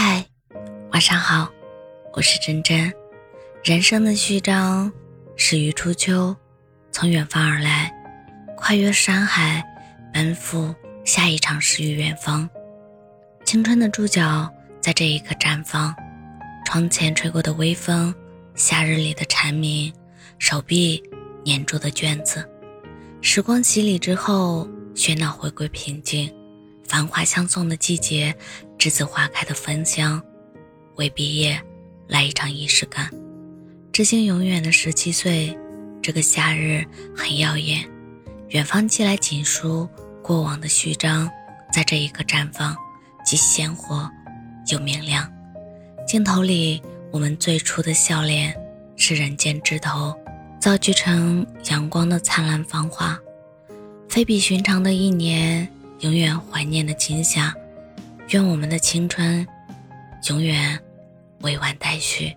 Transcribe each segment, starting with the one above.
嗨，晚上好，我是真真。人生的序章始于初秋，从远方而来，跨越山海，奔赴下一场诗与远方。青春的注脚在这一刻绽放。窗前吹过的微风，夏日里的蝉鸣，手臂粘住的卷子。时光洗礼之后，喧闹回归平静。繁华相送的季节，栀子花开的芬香，为毕业来一场仪式感。知心永远的十七岁，这个夏日很耀眼。远方寄来锦书，过往的序章在这一刻绽放，既鲜活又明亮。镜头里，我们最初的笑脸是人间枝头，造句成阳光的灿烂芳华。非比寻常的一年。永远怀念的景象，愿我们的青春永远未完待续。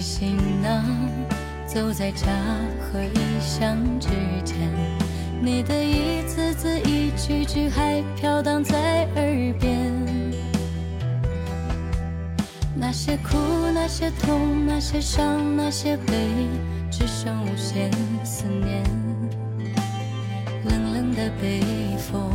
行囊。走在家和异乡之间，你的一字字一句句还飘荡在耳边。那些苦，那些痛，那些伤，那些悲，只剩无限思念。冷冷的北风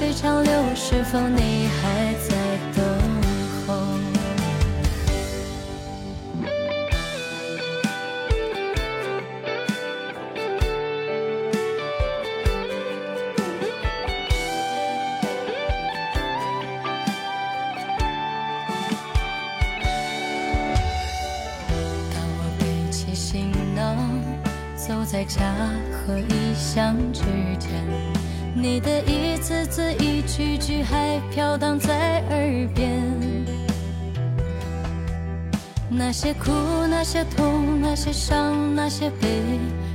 水长流，是否你还在等候？当我背起行囊？走在家和异乡之间，你的一字字一句句还飘荡在耳边。那些苦，那些痛，那些伤，那些悲，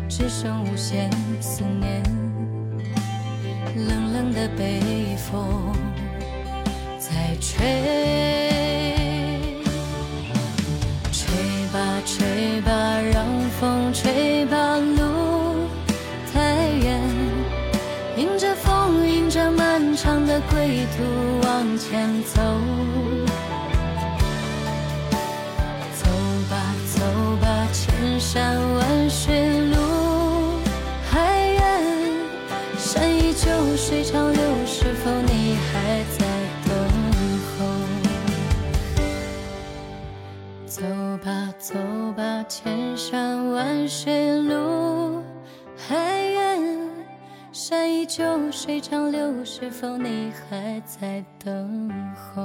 只剩无限思念。冷冷的北风在吹。途往前走，走吧走吧，千山万水路还远，山依旧水长流，是否你还在等候？走吧走吧，千山万水路还。山依旧，水长流，是否你还在等候？